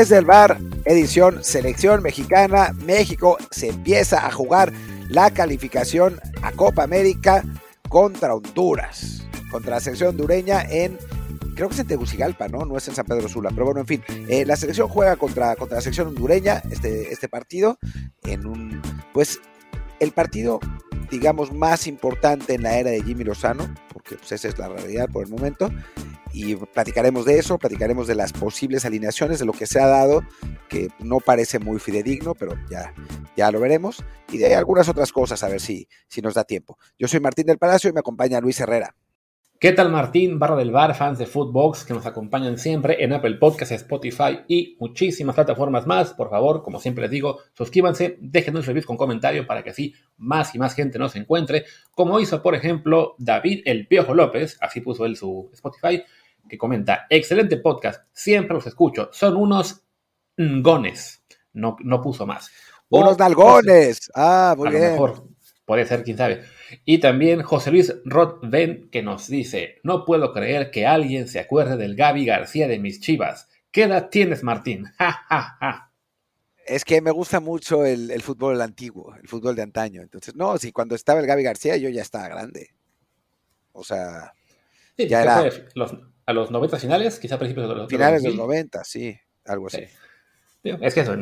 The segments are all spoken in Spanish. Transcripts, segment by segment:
Desde el bar, edición Selección Mexicana, México se empieza a jugar la calificación a Copa América contra Honduras, contra la selección hondureña en, creo que es en Tegucigalpa, ¿no? No es en San Pedro Sula, pero bueno, en fin, eh, la selección juega contra, contra la selección hondureña este, este partido en un, pues, el partido digamos, más importante en la era de Jimmy Lozano, porque pues, esa es la realidad por el momento, y platicaremos de eso, platicaremos de las posibles alineaciones, de lo que se ha dado, que no parece muy fidedigno, pero ya, ya lo veremos, y de algunas otras cosas, a ver si, si nos da tiempo. Yo soy Martín del Palacio y me acompaña Luis Herrera. ¿Qué tal Martín, barra del bar, fans de Footbox que nos acompañan siempre en Apple Podcasts, Spotify y muchísimas plataformas más? Por favor, como siempre les digo, suscríbanse, dejen un review con comentario para que así más y más gente nos encuentre, como hizo por ejemplo David El Piojo López, así puso él su Spotify, que comenta, excelente podcast, siempre los escucho, son unos ngones, no, no puso más. Unos dalgones, ah, muy bien. mejor, puede ser, quién sabe. Y también José Luis Rothven que nos dice, no puedo creer que alguien se acuerde del Gaby García de mis chivas. ¿Qué edad tienes, Martín? Ja, Es que me gusta mucho el, fútbol antiguo, el fútbol de antaño. Entonces, no, si cuando estaba el Gaby García yo ya estaba grande. O sea, ya era... a los 90 finales, quizá a principios de los Finales de los 90, sí, algo así. Es que eso,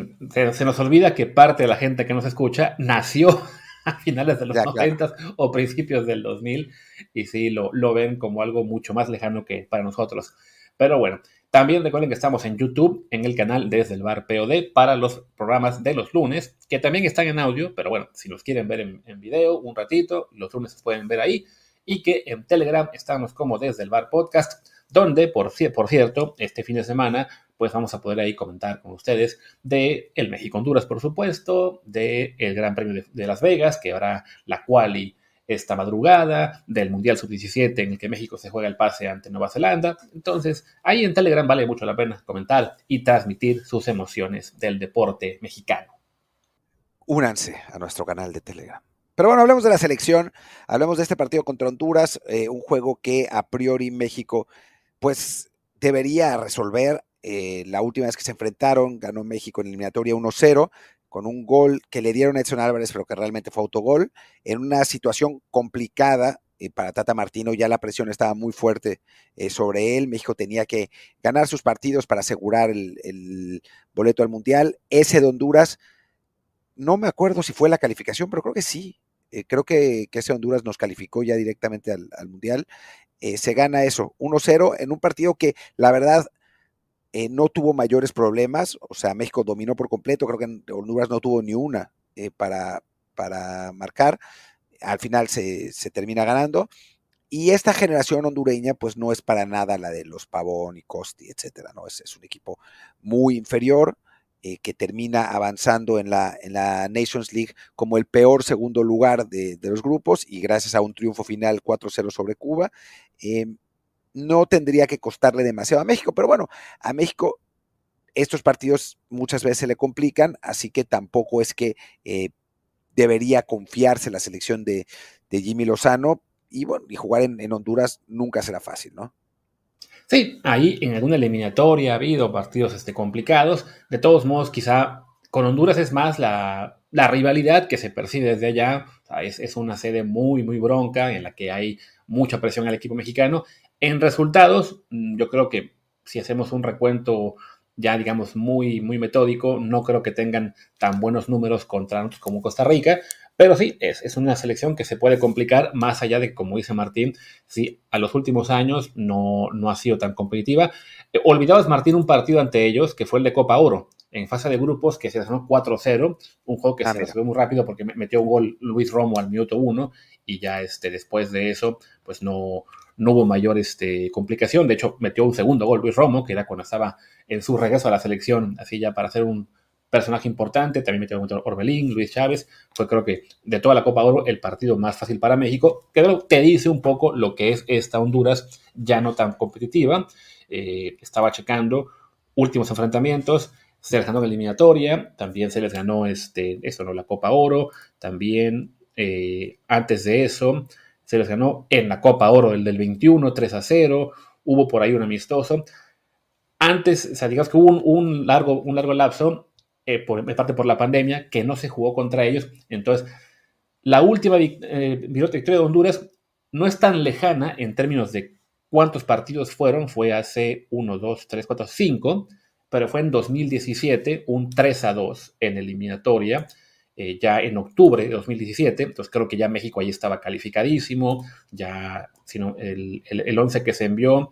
se, nos olvida que parte de la gente que nos escucha nació a finales de los 90 o principios del 2000 y sí lo, lo ven como algo mucho más lejano que para nosotros. Pero bueno, también recuerden que estamos en YouTube, en el canal Desde el Bar POD, para los programas de los lunes, que también están en audio, pero bueno, si los quieren ver en, en video un ratito, los lunes se pueden ver ahí. Y que en Telegram estamos como Desde el Bar Podcast, donde, por, cierto, este fin de semana pues vamos a poder ahí comentar con ustedes de el México-Honduras, por supuesto, de el Gran Premio de, Las Vegas, que habrá la quali esta madrugada, del Mundial Sub-17 en el que México se juega el pase ante Nueva Zelanda. Entonces, ahí en Telegram vale mucho la pena comentar y transmitir sus emociones del deporte mexicano. Únanse a nuestro canal de Telegram. Pero bueno, hablemos de la selección, hablemos de este partido contra Honduras, eh, un juego que a priori México pues debería resolver eh, la última vez que se enfrentaron, ganó México en eliminatoria 1-0, con un gol que le dieron a Edson Álvarez, pero que realmente fue autogol, en una situación complicada eh, para Tata Martino, ya la presión estaba muy fuerte eh, sobre él, México tenía que ganar sus partidos para asegurar el, boleto al Mundial, ese de Honduras, no me acuerdo si fue la calificación, pero creo que sí, creo que, ese Honduras nos calificó ya directamente al Mundial, se gana eso, 1-0 en un partido que la verdad eh, no tuvo mayores problemas, o sea, México dominó por completo, creo que Honduras no tuvo ni una eh, para, para marcar, al final se, termina ganando. Y esta generación hondureña, pues no es para nada la de los Pavón y Costi, etcétera, ¿no? Es, es un equipo muy inferior, eh, que termina avanzando en la, en la Nations League como el peor segundo lugar de, de los grupos y gracias a un triunfo final 4-0 sobre Cuba. Em, no tendría que costarle demasiado a México, pero bueno, a México estos partidos muchas veces se le complican, así que tampoco es que eh, debería confiarse la selección de, Jimmy Lozano y bueno, y jugar en, Honduras nunca será fácil, ¿no? Sí, ahí en alguna eliminatoria ha habido partidos este, complicados. De todos modos, quizá con Honduras es más la, rivalidad que se percibe desde allá. es, es, una sede muy, muy bronca en la que hay mucha presión al equipo mexicano en resultados, mm, yo creo que si hacemos un recuento ya digamos muy, muy metódico, no creo que tengan tan buenos números contra como Costa Rica, pero sí, es, es, una selección que se puede complicar más allá de, como dice Martín, si a los últimos años no, no ha sido tan competitiva. Eh, olvidabas, Martín, un partido ante ellos, que fue el de Copa Oro, en fase de grupos, que se ganó 4-0, un juego que ah, se resolvió muy rápido porque metió un gol Luis Romo al minuto 1 y ya este, después de eso, pues no, no hubo mayor este, complicación. De hecho, metió un segundo gol Luis Romo, que era cuando estaba en su regreso a la selección, así ya para ser un personaje importante. También metió Orbelín, Luis Chávez. Fue creo que de toda la Copa Oro el partido más fácil para México. Que te dice un poco lo que es esta Honduras ya no tan competitiva. Eh, estaba checando últimos enfrentamientos. Se les ganó la eliminatoria, también se les ganó este, eso, ¿no? la Copa Oro, también eh, antes de eso se les ganó en la Copa Oro el del 21, 3 a 0, hubo por ahí un amistoso. antes, o sea, digamos que hubo un, largo, un largo lapso, eh, por, en parte por la pandemia, que no se jugó contra ellos. Entonces, la última eh, victoria de Honduras no es tan lejana en términos de cuántos partidos fueron, fue hace 1, 2, 3, 4, 5, pero fue en 2017, un 3 a 2 en eliminatoria, eh, ya en octubre de 2017, entonces creo que ya México ahí estaba calificadísimo, ya sino el, el, 11 que se envió,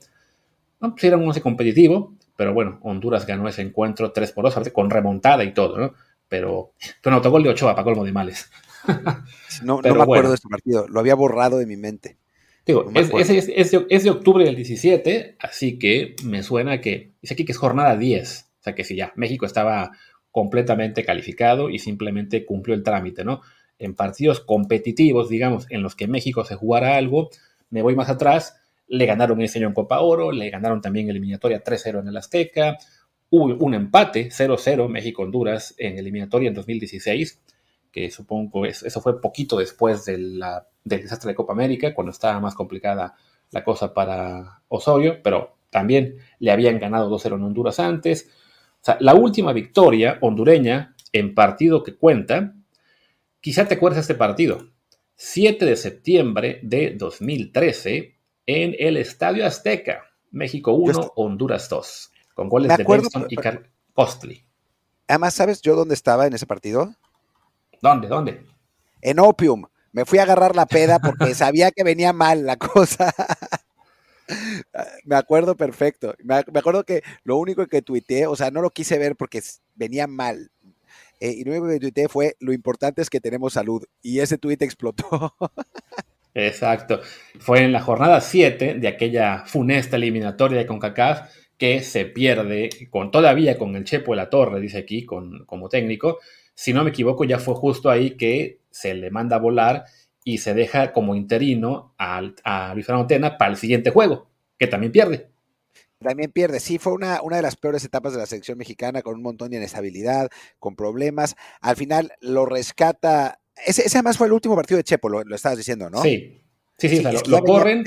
no, pues era un 11 competitivo, pero bueno, Honduras ganó ese encuentro 3 por 2, con remontada y todo, ¿no? Pero un autogol de Ochoa para colmo de males. no, no me acuerdo de este partido, lo había borrado de mi mente. Digo, es, de, octubre del 17, así que me suena que, dice aquí que es jornada 10, o sea que si ya, México estaba completamente calificado y simplemente cumplió el trámite, ¿no? En partidos competitivos, digamos, en los que México se jugara algo, me voy más atrás, le ganaron ese año en Copa Oro, le ganaron también eliminatoria 3-0 en el Azteca, hubo un empate 0-0 México-Honduras en eliminatoria en 2016, que supongo eso fue poquito después del desastre de Copa América, cuando estaba más complicada la cosa para Osorio, pero también le habían ganado 2-0 en Honduras antes. O sea, la última victoria hondureña en partido que cuenta, quizá te acuerdas de este partido, 7 de septiembre de 2013, en el Estadio Azteca, México 1, Honduras 2, con goles de Benson y Carl Costly. Además, ¿sabes yo dónde estaba en ese partido? ¿Dónde? ¿Dónde? En Opium. Me fui a agarrar la peda porque sabía que venía mal la cosa. me acuerdo perfecto. Me, acuerdo que lo único que tuiteé, o sea, no lo quise ver porque venía mal. Eh, y lo único que tuiteé fue, lo importante es que tenemos salud. Y ese tuit explotó. Exacto. Fue en la jornada 7 de aquella funesta eliminatoria de CONCACAF que se pierde con todavía con el Chepo de la Torre, dice aquí, con, como técnico, si no me equivoco, ya fue justo ahí que se le manda a volar y se deja como interino a, a Luis Fernando para el siguiente juego, que también pierde. También pierde, sí, fue una, una de las peores etapas de la selección mexicana, con un montón de inestabilidad, con problemas. Al final lo rescata. Ese, además fue el último partido de Chepo, lo, estabas diciendo, ¿no? Sí, sí, sí, lo, corren.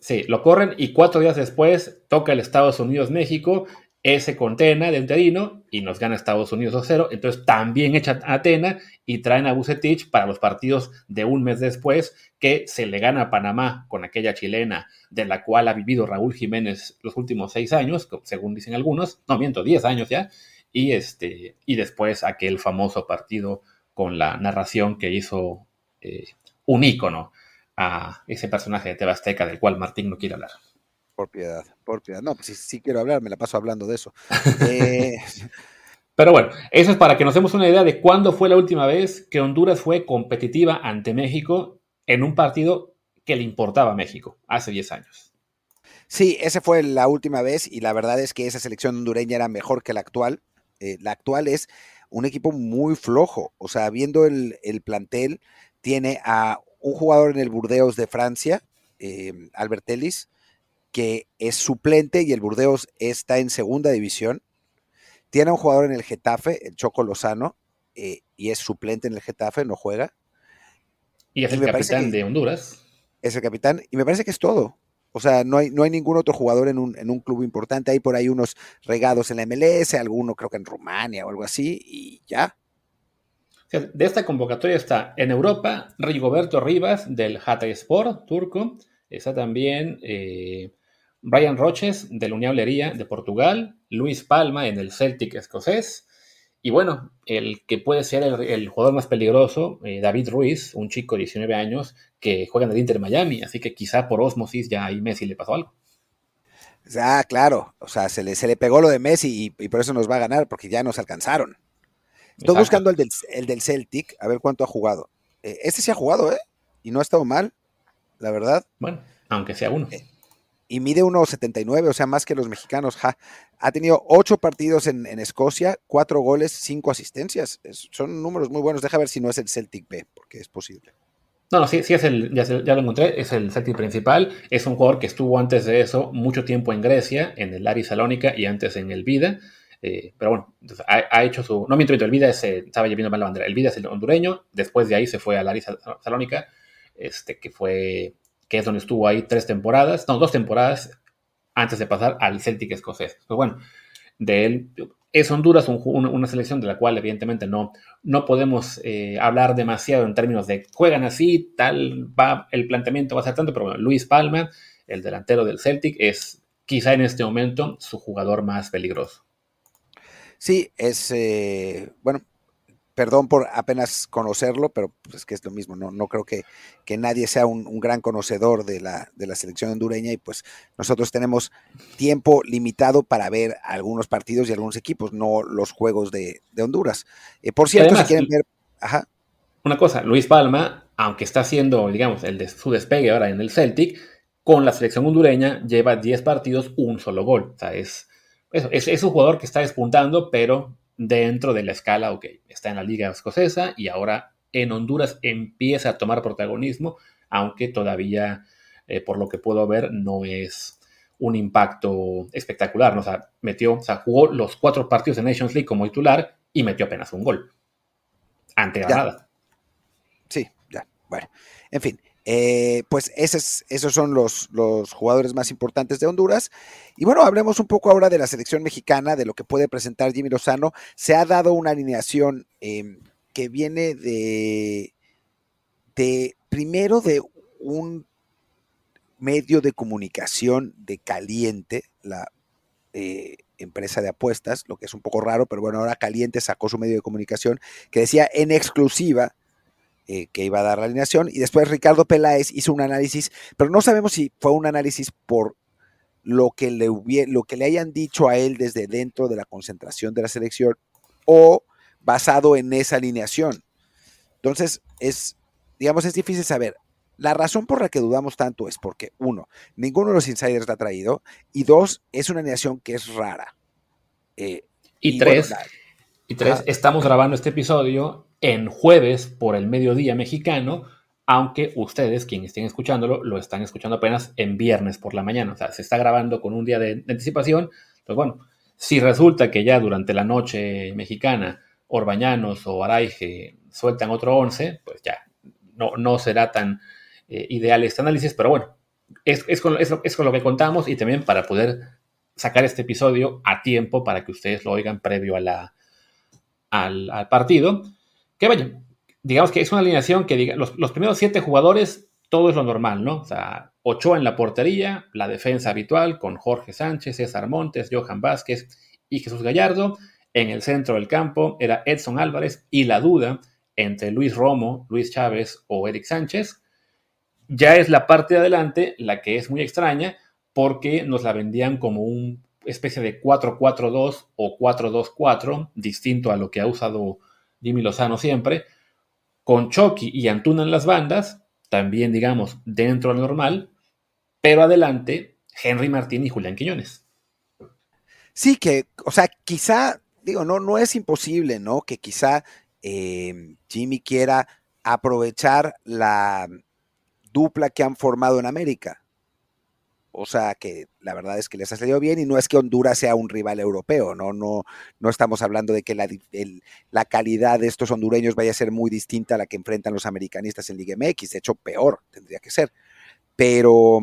Sí, lo corren y cuatro días después toca el Estados Unidos-México ese contena de interino y nos gana Estados Unidos 2-0. Entonces también echa a Atena y traen a Bucetich para los partidos de un mes después que se le gana a Panamá con aquella chilena de la cual ha vivido Raúl Jiménez los últimos seis años, según dicen algunos, no miento, diez años ya, y, este, y después aquel famoso partido con la narración que hizo eh, un ícono a ese personaje de Tebasteca del cual Martín no quiere hablar. Por piedad, por piedad. No, pues sí, quiero hablar, me la paso hablando de eso. Eh, Pero bueno, eso es para que nos demos una idea de cuándo fue la última vez que Honduras fue competitiva ante México en un partido que le importaba a México, hace 10 años. Sí, esa fue la última vez y la verdad es que esa selección hondureña era mejor que la actual. Eh, la actual es un equipo muy flojo, o sea, viendo el, plantel, tiene a un jugador en el Burdeos de Francia, eh, Albert Ellis, que es suplente y el Burdeos está en segunda división. Tiene un jugador en el Getafe, el Choco Lozano, eh, y es suplente en el Getafe, no juega. Y es el capitán de Honduras. Es el capitán, y me parece que es todo. O sea, no hay, no hay ningún otro jugador en un, en un, club importante. Hay por ahí unos regados en la MLS, alguno creo que en Rumania o algo así, y ya. De esta convocatoria está en Europa Rigoberto Rivas del Hatay Sport turco. Está también eh, Brian Roches de la Unión Lería de Portugal, Luis Palma en el Celtic escocés, y bueno, el que puede ser el, jugador más peligroso, eh, David Ruiz, un chico de 19 años que juega en el Inter Miami, así que quizá por osmosis ya a Messi le pasó algo. Ah, claro, o sea, se le, se le pegó lo de Messi y, por eso nos va a ganar, porque ya nos alcanzaron. Estoy buscando el del, el del, Celtic, a ver cuánto ha jugado. Eh, este sí ha jugado, ¿eh? Y no ha estado mal, la verdad. Bueno, aunque sea uno. Eh, y mide 1,79, o sea, más que los mexicanos. Ha tenido ocho partidos en, Escocia, cuatro goles, cinco asistencias. son números muy buenos. Deja ver si no es el Celtic B, porque es posible. No, no, sí, sí es el, ya, lo encontré, es el Celtic principal. Es un jugador que estuvo antes de eso mucho tiempo en Grecia, en el Ari Salónica y antes en el Vida. Eh, pero bueno, ha, hecho su. No miento, el Vida se estaba llevando mal la bandera. El Vida es el hondureño. Después de ahí se fue al Ari Salónica, este, que fue que es donde estuvo ahí tres temporadas, no, dos temporadas, antes de pasar al Celtic escocés. Pues bueno, de él es Honduras una selección de la cual evidentemente no, no podemos eh, hablar demasiado en términos de juegan así, tal va, el planteamiento va a ser tanto, pero bueno, Luis Palma, el delantero del Celtic, es quizá en este momento su jugador más peligroso. Sí, es, eh, bueno, perdón por apenas conocerlo, pero pues, es que es lo mismo, no, no creo que, que nadie sea un, gran conocedor de la, de la selección hondureña y pues nosotros tenemos tiempo limitado para ver algunos partidos y algunos equipos, no los juegos de, Honduras. Eh, por cierto, si quieren ver... Ajá. Una cosa, Luis Palma, aunque está haciendo, digamos, el de su despegue ahora en el Celtic, con la selección hondureña lleva 10 partidos, un solo gol. O sea, es, es, es un jugador que está despuntando, pero dentro de la escala, ok, está en la liga escocesa y ahora en Honduras empieza a tomar protagonismo, aunque todavía, eh, por lo que puedo ver, no es un impacto espectacular. ¿no? O sea, metió, o sea, jugó los cuatro partidos de Nations League como titular y metió apenas un gol. Ante Granada. Sí, ya. Bueno, en fin. Eh, pues esos, esos son los, los, jugadores más importantes de Honduras. Y bueno, hablemos un poco ahora de la selección mexicana, de lo que puede presentar Jimmy Lozano. Se ha dado una alineación em, que viene de, de, primero de un medio de comunicación de Caliente, la eh, empresa de apuestas, lo que es un poco raro, pero bueno, ahora Caliente sacó su medio de comunicación que decía en exclusiva eh, que iba a dar la alineación. Y después Ricardo Peláez hizo un análisis, pero no sabemos si fue un análisis por lo que le, lo que le hayan dicho a él desde dentro de la concentración de la selección o basado en esa alineación. Entonces, es, digamos, es difícil saber. La razón por la que dudamos tanto es porque, uno, ninguno de los insiders la ha traído, y dos, es una alineación que es rara. Eh, y, tres, y tres estamos grabando este episodio en jueves por el mediodía mexicano, aunque ustedes, quienes estén escuchándolo, lo están escuchando apenas en viernes por la mañana. O sea, se está grabando con un día de, anticipación. Pues bueno, si resulta que ya durante la noche mexicana Orbañanos o Araige sueltan otro 11, pues ya no, no será tan eh, ideal este análisis, pero bueno, es, es, con, es, con, lo que contamos y también para poder sacar este episodio a tiempo para que ustedes lo oigan previo a la, al, al partido. Que vaya, digamos que es una alineación que diga, los, primeros siete jugadores, todo es lo normal, ¿no? O sea, Ochoa en la portería, la defensa habitual con Jorge Sánchez, César Montes, Johan Vázquez y Jesús Gallardo. En el centro del campo era Edson Álvarez y la duda entre Luis Romo, Luis Chávez o Eric Sánchez. Ya es la parte de adelante la que es muy extraña porque nos la vendían como una especie de 4-4-2 o 4-2-4, distinto a lo que ha usado Jimmy Lozano siempre, con Chucky y Antuna en las bandas, también digamos dentro del normal, pero adelante Henry Martín y Julián Quiñones. Sí, que, o sea, quizá, digo, no, no es imposible, ¿no? Que quizá eh, Jimmy quiera aprovechar la dupla que han formado en América. O sea que la verdad es que les ha salido bien y no es que Honduras sea un rival europeo, no, no, no estamos hablando de que la, la, calidad de estos hondureños vaya a ser muy distinta a la que enfrentan los americanistas en Liga MX, de hecho peor tendría que ser. Pero,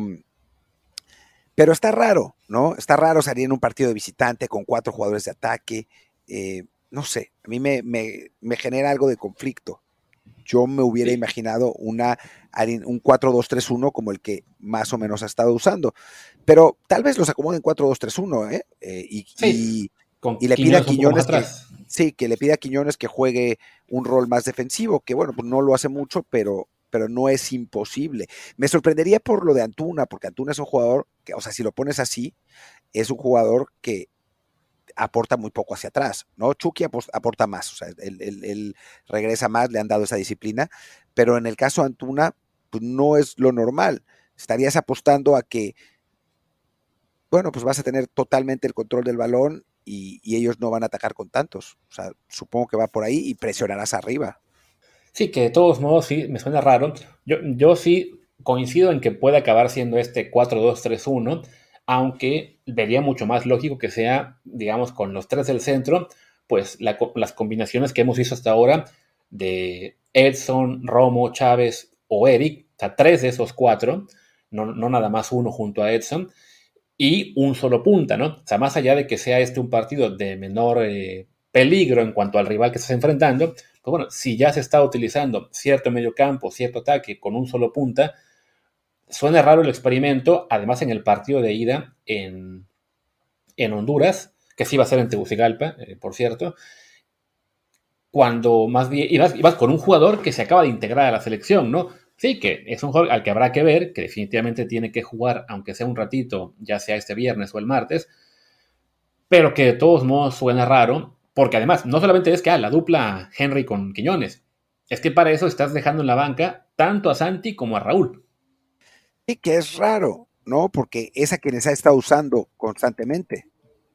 pero está raro, ¿no? Está raro salir en un partido de visitante con cuatro jugadores de ataque. Eh, no sé, a mí me, me, me genera algo de conflicto yo me hubiera imaginado una, un 4-2-3-1 como el que más o menos ha estado usando. Pero tal vez los acomode en 4-2-3-1, ¿eh? eh y, y, le pida a Quiñones que, sí, que le pida a Quiñones que juegue un rol más defensivo, que bueno, pues no lo hace mucho, pero, pero no es imposible. Me sorprendería por lo de Antuna, porque Antuna es un jugador que, o sea, si lo pones así, es un jugador que aporta muy poco hacia atrás, ¿no? Chucky aporta más, o sea, él, regresa más, le han dado esa disciplina, pero en el caso de Antuna, pues no es lo normal. Estarías apostando a que, bueno, pues vas a tener totalmente el control del balón y, ellos no van a atacar con tantos. O sea, supongo que va por ahí y presionarás arriba. Sí, que de todos modos sí, me suena raro. Yo, yo sí coincido en que puede acabar siendo este 4-2-3-1 aunque vería mucho más lógico que sea, digamos, con los tres del centro, pues las combinaciones que hemos visto hasta ahora de Edson, Romo, Chávez o Eric, o sea, tres de esos cuatro, no, nada más uno junto a Edson, y un solo punta, ¿no? O sea, más allá de que sea este un partido de menor eh, peligro en cuanto al rival que estás enfrentando, pues bueno, si ya se está utilizando cierto medio campo, cierto ataque con un solo punta, suena raro el experimento, además en el partido de ida en, en Honduras, que sí va a ser en Tegucigalpa, eh, por cierto, cuando más bien ibas, ibas, con un jugador que se acaba de integrar a la selección, ¿no? Sí, que es un jugador al que habrá que ver, que definitivamente tiene que jugar, aunque sea un ratito, ya sea este viernes o el martes, pero que de todos modos suena raro, porque además no solamente es que ah, la dupla Henry con Quiñones, es que para eso estás dejando en la banca tanto a Santi como a Raúl. Sí, que es raro, ¿no? Porque es a quienes ha estado usando constantemente.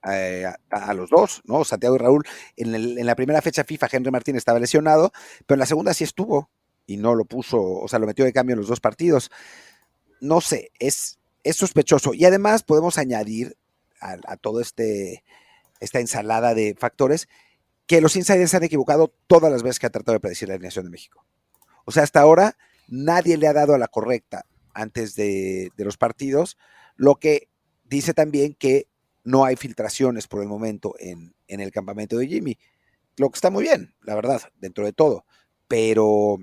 Eh, a, los dos, ¿no? Santiago y Raúl. En, la primera fecha FIFA, Henry Martín estaba lesionado, pero en la segunda sí estuvo y no lo puso, o sea, lo metió de cambio en los dos partidos. No sé, es, sospechoso. Y además podemos añadir a, a todo este esta ensalada de factores que los insiders se han equivocado todas las veces que han tratado de predecir la alineación de México. O sea, hasta ahora nadie le ha dado a la correcta antes de, los partidos, lo que dice también que no hay filtraciones por el momento en, en, el campamento de Jimmy, lo que está muy bien, la verdad, dentro de todo, pero,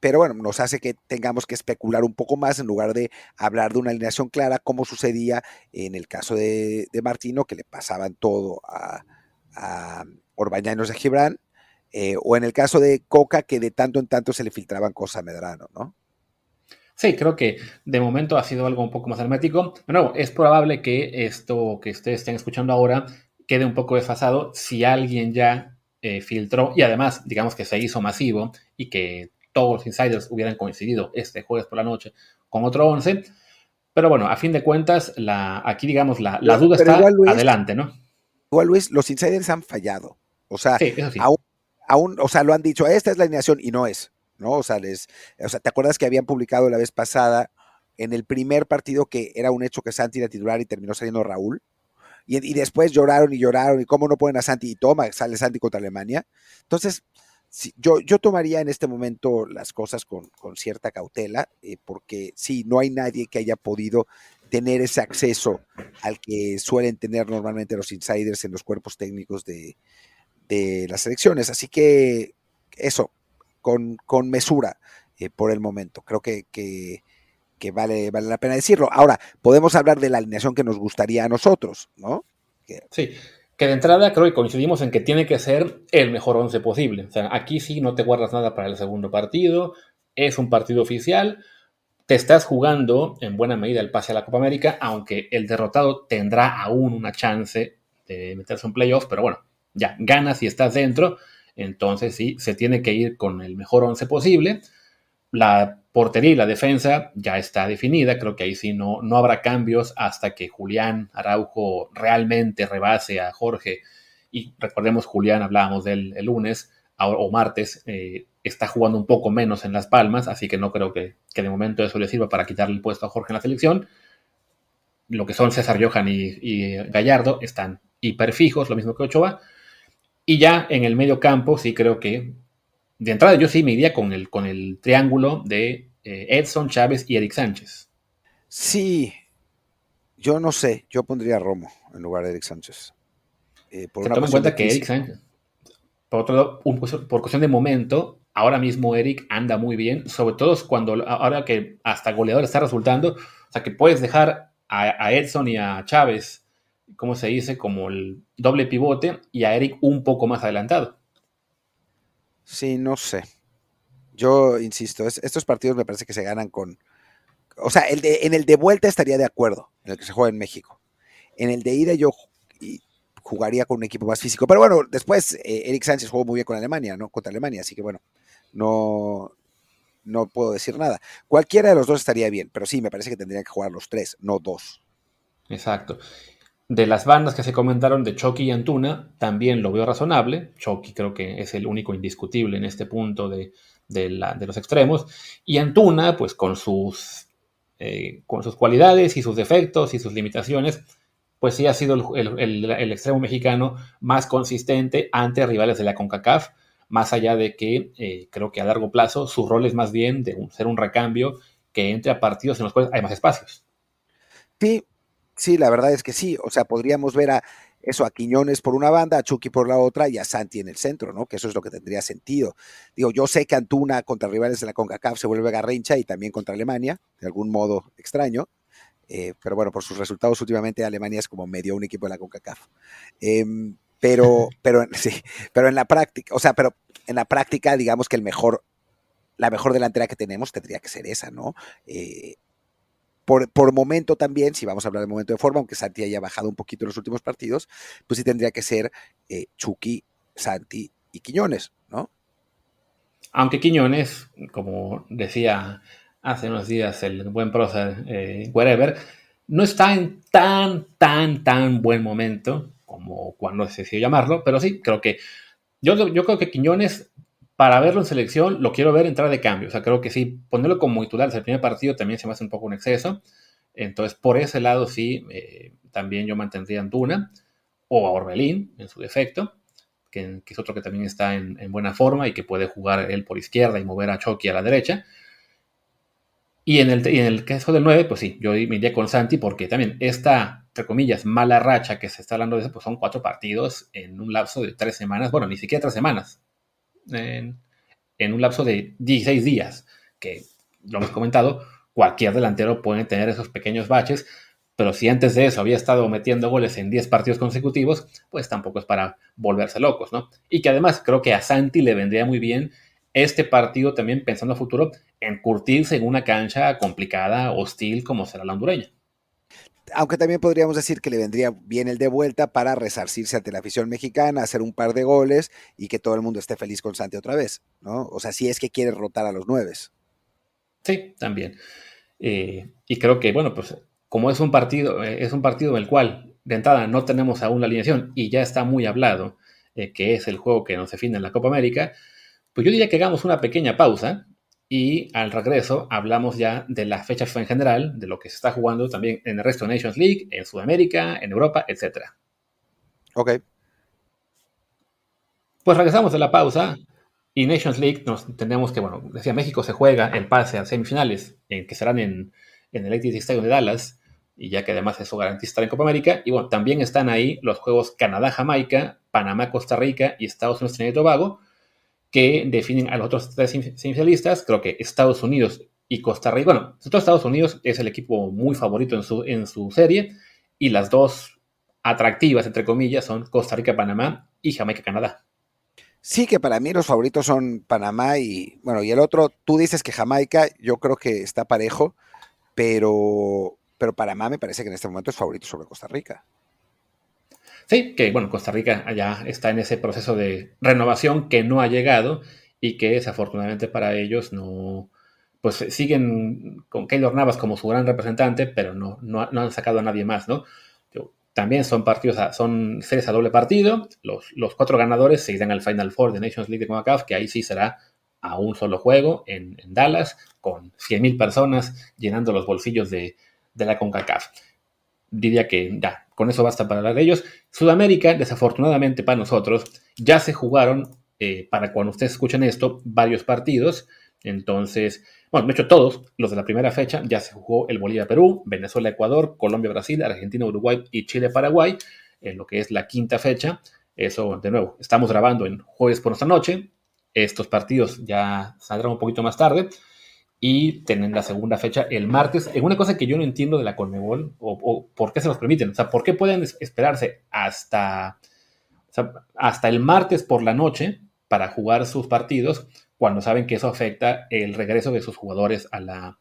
pero bueno, nos hace que tengamos que especular un poco más en lugar de hablar de una alineación clara, como sucedía en el caso de, de Martino, que le pasaban todo a, a Orbañanos de Gibran, eh, o en el caso de Coca, que de tanto en tanto se le filtraban cosas a Medrano, ¿no? Sí, creo que de momento ha sido algo un poco más hermético. Bueno, es probable que esto que ustedes estén escuchando ahora quede un poco desfasado si alguien ya eh, filtró y además, digamos que se hizo masivo y que todos los insiders hubieran coincidido este jueves por la noche con otro 11. Pero bueno, a fin de cuentas, la, aquí digamos la, la duda está Luis, adelante, ¿no? Igual Luis, los insiders han fallado. O sea, sí, sí. aún, aún, o sea, lo han dicho, esta es la alineación y no es. ¿No? O sea, les, o sea, ¿te acuerdas que habían publicado la vez pasada en el primer partido que era un hecho que Santi era titular y terminó saliendo Raúl? Y, y después lloraron y lloraron y cómo no ponen a Santi y toma, sale Santi contra Alemania. Entonces, yo, yo tomaría en este momento las cosas con, con cierta cautela, eh, porque sí, no hay nadie que haya podido tener ese acceso al que suelen tener normalmente los insiders en los cuerpos técnicos de, de las elecciones. Así que eso, con, con mesura eh, por el momento. Creo que, que, vale, vale la pena decirlo. Ahora, podemos hablar de la alineación que nos gustaría a nosotros, ¿no? Sí, que de entrada creo que coincidimos en que tiene que ser el mejor once posible. O sea, aquí sí no te guardas nada para el segundo partido, es un partido oficial, te estás jugando en buena medida el pase a la Copa América, aunque el derrotado tendrá aún una chance de meterse en playoffs, pero bueno, ya ganas y estás dentro entonces sí, se tiene que ir con el mejor once posible. La portería y la defensa ya está definida, creo que ahí sí no, no habrá cambios hasta que Julián Araujo realmente rebase a Jorge. Y recordemos, Julián, hablábamos del el lunes o martes, eh, está jugando un poco menos en Las Palmas, así que no creo que, que, de momento eso le sirva para quitarle el puesto a Jorge en la selección. Lo que son César Johan y, y Gallardo están hiperfijos, lo mismo que Ochoa. Y ya en el medio campo, sí creo que de entrada yo sí me iría con el, con el triángulo de eh, Edson, Chávez y Eric Sánchez. Sí, yo no sé, yo pondría a Romo en lugar de Eric Sánchez. Eh, por toma en cuenta que Eric Sánchez, por otro lado, un, por cuestión de momento, ahora mismo Eric anda muy bien, sobre todo cuando ahora que hasta goleador está resultando, o sea que puedes dejar a, a Edson y a Chávez ¿cómo se dice? Como el doble pivote y a Eric un poco más adelantado. Sí, no sé. Yo insisto, es, estos partidos me parece que se ganan con. O sea, el de, en el de vuelta estaría de acuerdo, en el que se juega en México. En el de ida yo jugaría con un equipo más físico. Pero bueno, después eh, Eric Sánchez jugó muy bien con Alemania, ¿no? Contra Alemania, así que bueno, no, no puedo decir nada. Cualquiera de los dos estaría bien, pero sí, me parece que tendrían que jugar los tres, no dos. Exacto. De las bandas que se comentaron de Chucky y Antuna, también lo veo razonable. Chucky creo que es el único indiscutible en este punto de, de, la, de los extremos. Y Antuna, pues con sus, eh, con sus cualidades y sus defectos y sus limitaciones, pues sí ha sido el, el, extremo mexicano más consistente ante rivales de la CONCACAF, más allá de que eh, creo que a largo plazo su rol es más bien de ser un recambio que entre a partidos en los cuales hay más espacios. Sí, Sí, la verdad es que sí. O sea, podríamos ver a eso, a Quiñones por una banda, a Chucky por la otra y a Santi en el centro, ¿no? Que eso es lo que tendría sentido. Digo, yo sé que Antuna contra rivales de la CONCACAF se vuelve garrincha y también contra Alemania, de algún modo extraño. Eh, pero bueno, por sus resultados últimamente Alemania es como medio un equipo de la CONCACAF. Em, pero, pero, sí, pero en la práctica, o sea, pero en la práctica, digamos que el mejor, la mejor delantera que tenemos tendría que ser esa, ¿no? Eh, por, por, momento también, si vamos a hablar de momento de forma, aunque Santi haya bajado un poquito en los últimos partidos, pues sí tendría que ser eh, Chucky, Santi y Quiñones, ¿no? Aunque Quiñones, como decía hace unos días el buen prócer eh, Wherever, no está en tan, tan, tan buen momento como cuando se decidió llamarlo, pero sí, creo que yo, yo creo que Quiñones para verlo en selección, lo quiero ver entrar de cambio. O sea, creo que sí, ponerlo como titular desde el primer partido también se me hace un poco un exceso. Entonces, por ese lado, sí, eh, también yo mantendría a Antuna o a Orbelín en su defecto, que, es otro que también está en, buena forma y que puede jugar él por izquierda y mover a Chucky a la derecha. Y en el, en el caso del 9, pues sí, yo me iría con Santi porque también esta, entre comillas, mala racha que se está hablando de eso, pues son cuatro partidos en un lapso de tres semanas, bueno, ni siquiera tres semanas, en, un lapso de 16 días, que lo hemos comentado, cualquier delantero puede tener esos pequeños baches, pero si antes de eso había estado metiendo goles en 10 partidos consecutivos, pues tampoco es para volverse locos, ¿no? Y que además creo que a Santi le vendría muy bien este partido también pensando a futuro en curtirse en una cancha complicada, hostil como será la hondureña aunque también podríamos decir que le vendría bien el de vuelta para resarcirse ante la afición mexicana, hacer un par de goles y que todo el mundo esté feliz con Santi otra vez, ¿no? O sea, si es que quiere rotar a los nueves. Sí, también. Eh, y creo que, bueno, pues como es un partido, eh, es un partido en el cual de entrada no tenemos aún la alineación y ya está muy hablado eh, que es el juego que nos define en la Copa América, pues yo diría que hagamos una pequeña pausa y al regreso hablamos ya de la fecha en general, de lo que se está jugando también en el resto de Nations League, en Sudamérica, en Europa, etc. Ok. Pues regresamos de la pausa y Nations League nos entendemos que, bueno, decía México se juega el pase a semifinales, en, que serán en, en el AT&T Stadium de Dallas, y ya que además eso garantiza estar en Copa América. Y bueno, también están ahí los juegos Canadá-Jamaica, Panamá-Costa Rica y Estados Unidos-Trinidad y Tobago, que definen a los otros tres semifinalistas. Creo que Estados Unidos y Costa Rica. Bueno, Estados Unidos es el equipo muy favorito en su, en su serie y las dos atractivas, entre comillas, son Costa Rica, Panamá y Jamaica, Canadá. Sí, que para mí los favoritos son Panamá y, bueno, y el otro, tú dices que Jamaica, yo creo que está parejo, pero, pero Panamá me parece que en este momento es favorito sobre Costa Rica. Sí, que bueno, Costa Rica ya está en ese proceso de renovación que no ha llegado y que desafortunadamente para ellos no, pues siguen con Keylor Navas como su gran representante, pero no, no, han sacado a nadie más, ¿no? También son partidos, son series a doble partido. Los, los cuatro ganadores se irán al Final Four de Nations League de CONCACAF, que ahí sí será a un solo juego en, Dallas, con 100.000 personas llenando los bolsillos de, de la CONCACAF. Diría que ya, con eso basta para hablar de ellos. Sudamérica, desafortunadamente para nosotros, ya se jugaron, eh, para cuando ustedes escuchen esto, varios partidos. Entonces, bueno, de hecho todos, los de la primera fecha, ya se jugó el Bolivia-Perú, Venezuela-Ecuador, Colombia-Brasil, Argentina-Uruguay y Chile-Paraguay, en lo que es la quinta fecha. Eso, de nuevo, estamos grabando en jueves por nuestra noche. Estos partidos ya saldrán un poquito más tarde y tienen la segunda fecha el martes. En una cosa que yo no entiendo de la Conmebol, o, por qué se los permiten, o sea, por qué pueden esperarse hasta, hasta el martes por la noche para jugar sus partidos cuando saben que eso afecta el regreso de sus jugadores a, la,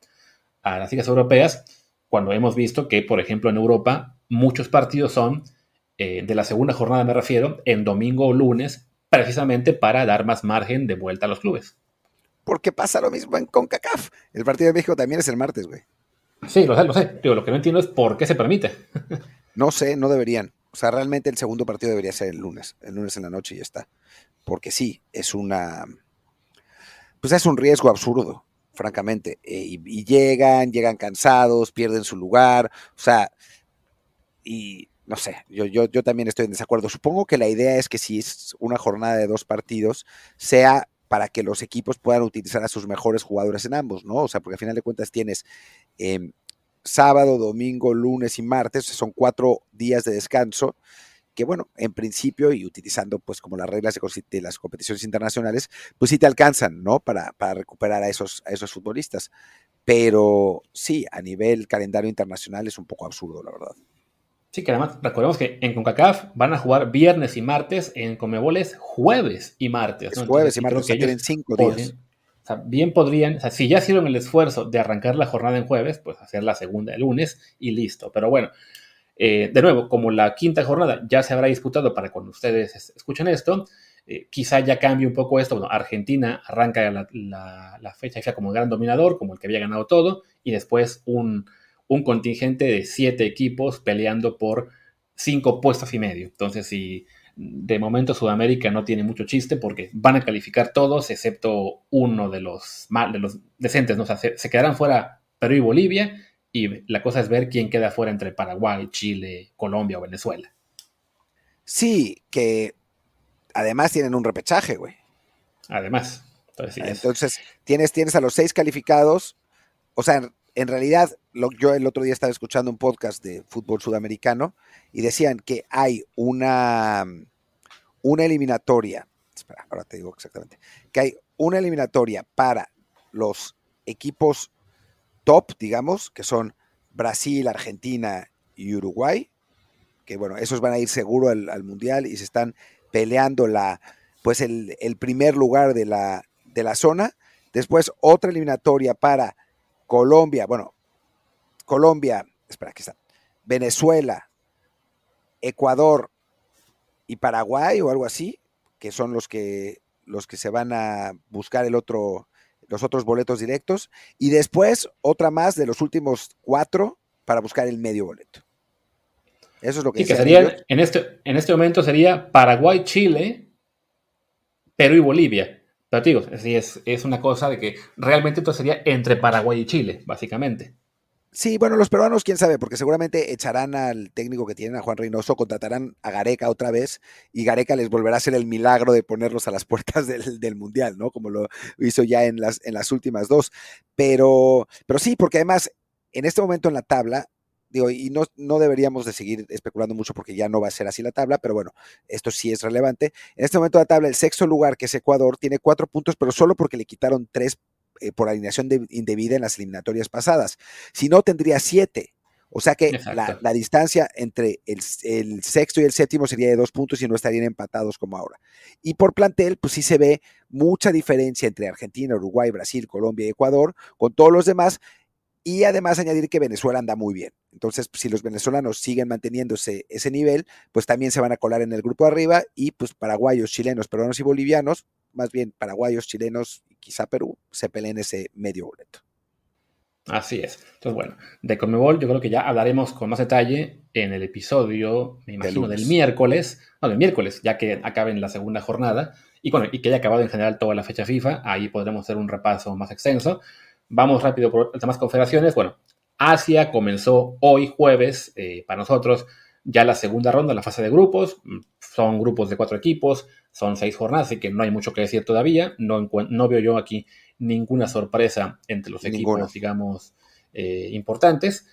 a las ligas europeas, cuando hemos visto que, por ejemplo, en Europa muchos partidos son eh, de la segunda jornada, me refiero, en domingo o lunes, precisamente para dar más margen de vuelta a los clubes porque pasa lo mismo en CONCACAF. El partido de México también es el martes, güey. Sí, lo sé, lo sé. Pero lo que no entiendo es por qué se permite. no sé, no deberían. O sea, realmente el segundo partido debería ser el lunes, el lunes en la noche y ya está. Porque sí, es una. Pues es un riesgo absurdo, francamente. Eh, y, y, llegan, llegan cansados, pierden su lugar. O sea, y no sé, yo, yo, yo también estoy en desacuerdo. Supongo que la idea es que si es una jornada de dos partidos, sea para que los equipos puedan utilizar a sus mejores jugadores en ambos, ¿no? O sea, porque al final de cuentas tienes em, sábado, domingo, lunes y martes, son cuatro días de descanso que bueno, en principio y utilizando pues como las reglas de, las competiciones internacionales, pues sí te alcanzan, ¿no? Para, para recuperar a esos, a esos futbolistas. Pero sí, a nivel calendario internacional es un poco absurdo, la verdad. Sí, que además recordemos que en CONCACAF van a jugar viernes y martes, en Comebol es jueves y martes. ¿no? jueves y martes, que tienen cinco días. O sea, bien podrían, o sea, si ya hicieron el esfuerzo de arrancar la jornada en jueves, pues hacer la segunda el lunes y listo. Pero bueno, eh, de nuevo, como la quinta jornada ya se habrá disputado para cuando ustedes escuchen esto, eh, quizá ya cambie un poco esto. Bueno, Argentina arranca la, la, fecha ya como gran dominador, como el que había ganado todo, y después un un contingente de siete equipos peleando por cinco puestos y medio. Entonces, si de momento Sudamérica no tiene mucho chiste porque van a calificar todos excepto uno de los, de los decentes, ¿no? se, quedarán fuera Perú y Bolivia y la cosa es ver quién queda fuera entre Paraguay, Chile, Colombia o Venezuela. Sí, que además tienen un repechaje, güey. Además. Entonces, Entonces tienes, tienes a los seis calificados, o sea, en realidad, yo el otro día estaba escuchando un podcast de fútbol sudamericano y decían que hay una, una eliminatoria, espera, ahora te digo exactamente, que hay una eliminatoria para los equipos top, digamos, que son Brasil, Argentina y Uruguay, que bueno, esos van a ir seguro al, Mundial y se están peleando la, pues el, el primer lugar de la, de la zona. Después otra eliminatoria para Colombia, bueno, Colombia, espera, aquí está, Venezuela, Ecuador y Paraguay o algo así, que son los que los que se van a buscar el otro, los otros boletos directos, y después otra más de los últimos cuatro para buscar el medio boleto. Eso es lo que, sí, que sería en este, en este momento sería Paraguay, Chile, Perú y Bolivia. Pero digo, es, es una cosa de que realmente esto sería entre Paraguay y Chile, básicamente. Sí, bueno, los peruanos, quién sabe, porque seguramente echarán al técnico que tienen, a Juan Reynoso, contratarán a Gareca otra vez y Gareca les volverá a hacer el milagro de ponerlos a las puertas del, Mundial, ¿no? Como lo hizo ya en las, en las últimas dos. Pero, pero sí, porque además, en este momento en la tabla, Digo, y no, no deberíamos de seguir especulando mucho porque ya no va a ser así la tabla, pero bueno, esto sí es relevante. En este momento la tabla, el sexto lugar, que es Ecuador, tiene cuatro puntos, pero solo porque le quitaron tres eh, por alineación indebida en las eliminatorias pasadas. Si no, tendría siete. O sea que la, distancia entre el, el, sexto y el séptimo sería de dos puntos y no estarían empatados como ahora. Y por plantel, pues sí se ve mucha diferencia entre Argentina, Uruguay, Brasil, Colombia y Ecuador, con todos los demás. Y además añadir que Venezuela anda muy bien. Entonces, si los venezolanos siguen manteniéndose ese nivel, pues también se van a colar en el grupo arriba y pues paraguayos, chilenos, peruanos y bolivianos, más bien paraguayos, chilenos quizá Perú, se peleen ese medio boleto. Así es. Entonces, bueno, de Conmebol yo creo que ya hablaremos con más detalle en el episodio, me imagino, del miércoles, no, del miércoles, ya que acabe en la segunda jornada, y, bueno, y que haya acabado en general toda la fecha FIFA, ahí podremos hacer un repaso más extenso. Vamos rápido por las demás confederaciones. Bueno, Asia comenzó hoy jueves eh, para nosotros ya la segunda ronda, la fase de grupos. Son grupos de cuatro equipos, son seis jornadas, así que no hay mucho que decir todavía. No, no veo yo aquí ninguna sorpresa entre los equipos, digamos, eh, importantes.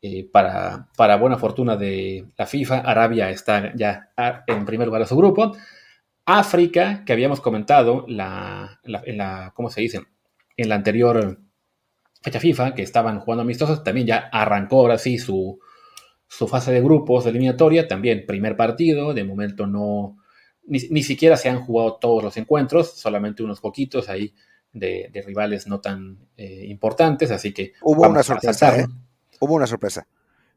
Eh, para, para, buena fortuna de la FIFA, Arabia está ya en primer lugar de su grupo. África, que habíamos comentado la, en la, ¿cómo se dice? En la anterior fecha FIFA, que estaban jugando amistosos, también ya arrancó ahora sí su, fase de grupos de eliminatoria, también primer partido, de momento no, ni, siquiera se han jugado todos los encuentros, solamente unos poquitos ahí de, rivales no tan eh, importantes, así que... Hubo una sorpresa, ¿eh? hubo una sorpresa,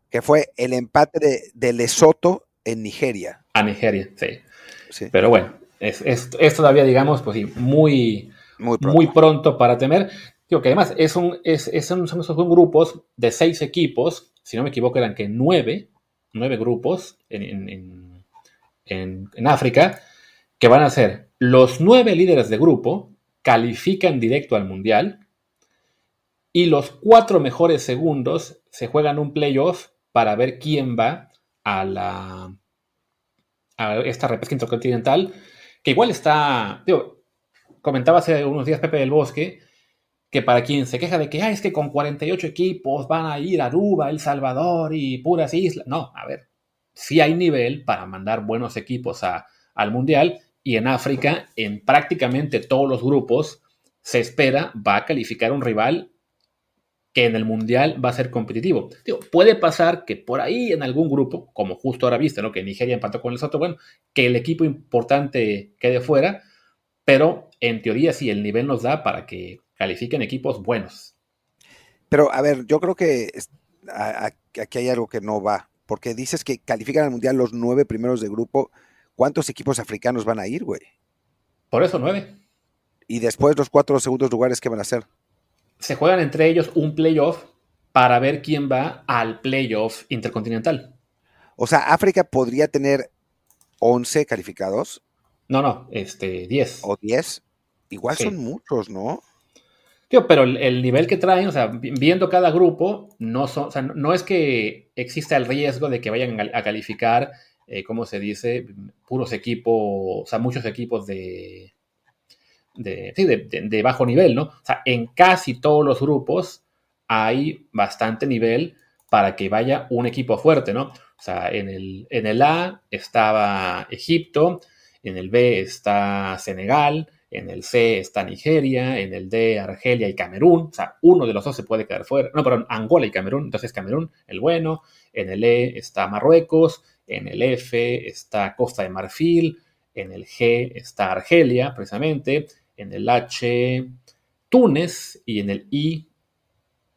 que fue el empate de, de, Lesoto en Nigeria. A Nigeria, sí. Pero bueno, es, es, todavía, digamos, pues sí, muy, muy pronto. muy pronto para temer. Digo que además es un, es, son, esos grupos de seis equipos, si no me equivoco eran que nueve, nueve grupos en, África, que van a ser los nueve líderes de grupo, califican directo al Mundial, y los cuatro mejores segundos se juegan un playoff para ver quién va a la a esta repesca intercontinental, que igual está, comentaba hace unos días Pepe del Bosque, que para quien se queja de que es que con 48 equipos van a ir a Aruba, El Salvador y puras islas. No, a ver, sí hay nivel para mandar buenos equipos al Mundial y en África, en prácticamente todos los grupos, se espera va a calificar un rival que en el Mundial va a ser competitivo. puede pasar que por ahí en algún grupo, como justo ahora viste, ¿no? que Nigeria empató con el otro, bueno, que el equipo importante quede fuera, pero en teoría sí, el nivel nos da para que califiquen equipos buenos. Pero a ver, yo creo que aquí hay algo que no va, porque dices que califican al Mundial los nueve primeros de grupo. ¿Cuántos equipos africanos van a ir, güey? Por eso nueve. Y después los cuatro segundos lugares, ¿qué van a hacer? Se juegan entre ellos un playoff para ver quién va al playoff intercontinental. O sea, África podría tener 11 calificados. No, no, este, 10. O 10. Igual son muchos, ¿no? Pero el, nivel que traen, o sea, viendo cada grupo, no, son, o sea, no es que exista el riesgo de que vayan a calificar, eh, ¿cómo se dice? Puros equipos, o sea, muchos equipos de, de, bajo nivel, ¿no? O sea, en casi todos los grupos hay bastante nivel para que vaya un equipo fuerte, ¿no? O sea, en el, en el A estaba Egipto, en el B está Senegal, en el C está Nigeria, en el D Argelia y Camerún, o sea, uno de los dos se puede quedar fuera, no, perdón, Angola y Camerún, entonces Camerún, el bueno, en el E está Marruecos, en el F está Costa de Marfil, en el G está Argelia, precisamente, en el H Túnez y en el I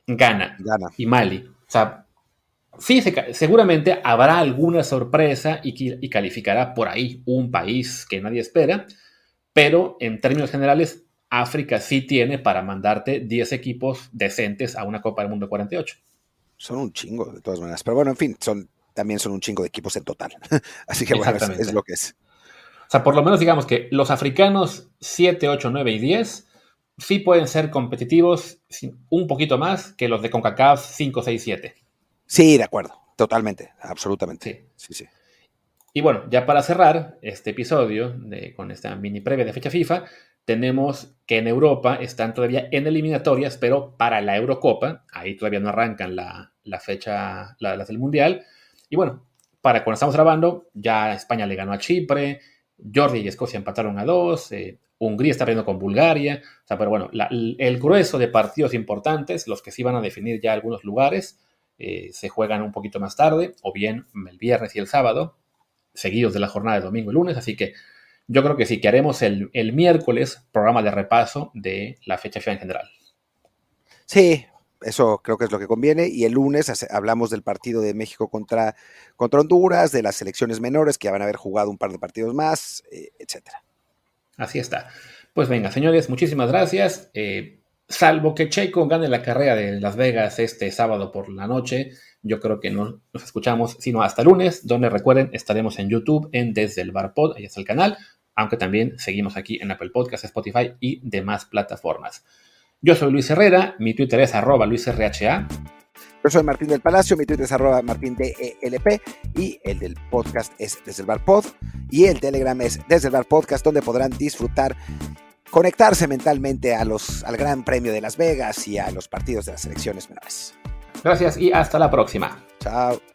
Ghana, y Mali. O sea, sí, seguramente habrá alguna sorpresa y, calificará por ahí un país que nadie espera, pero en términos generales, África sí tiene para mandarte 10 equipos decentes a una Copa del Mundo 48. Son un chingo, de todas maneras. Pero bueno, en fin, son, también son un chingo de equipos en total. Así que bueno, es lo que es. O sea, por lo menos digamos que los africanos 7, 8, 9 y 10 sí pueden ser competitivos un poquito más que los de CONCACAF 5, 6, 7. Sí, de acuerdo, totalmente, absolutamente. Sí. sí, Y bueno, ya para cerrar este episodio con esta mini previa de fecha FIFA, tenemos que en Europa están todavía en eliminatorias, pero para la Eurocopa, ahí todavía no arrancan la, fecha, las del Mundial. Y bueno, para cuando estamos grabando, ya España le ganó a Chipre, Georgia y Escocia empataron a dos, eh, Hungría está perdiendo con Bulgaria, pero bueno, el grueso de partidos importantes, los que sí van a definir ya algunos lugares, eh, se juegan un poquito más tarde, o bien el viernes y el sábado, seguidos de la jornada de domingo y lunes, así que yo creo que sí, que haremos el, el miércoles programa de repaso de la fecha FIFA en general. Sí, eso creo que es lo que conviene. Y el lunes hablamos del partido de México contra, contra Honduras, de las selecciones menores que van a haber jugado un par de partidos más, eh, etcétera. Así está. Pues venga, señores, muchísimas gracias. Eh, salvo que Checo gane la carrera de Las Vegas este sábado por la noche, yo creo que no nos escuchamos sino hasta lunes, donde recuerden, estaremos en YouTube, en Desde el Bar Pod, ahí está el canal, aunque también seguimos aquí en Apple Podcast, Spotify y demás plataformas. Yo soy Luis Herrera, mi Twitter es arroba luisrha. Yo soy Martín del Palacio, mi Twitter es arroba martindelp y el del podcast es desde el bar pod y el Telegram es desde el bar podcast donde podrán disfrutar, conectarse mentalmente a los, al Gran Premio de Las Vegas y a los partidos de las selecciones menores. Gracias y hasta la próxima. Chao.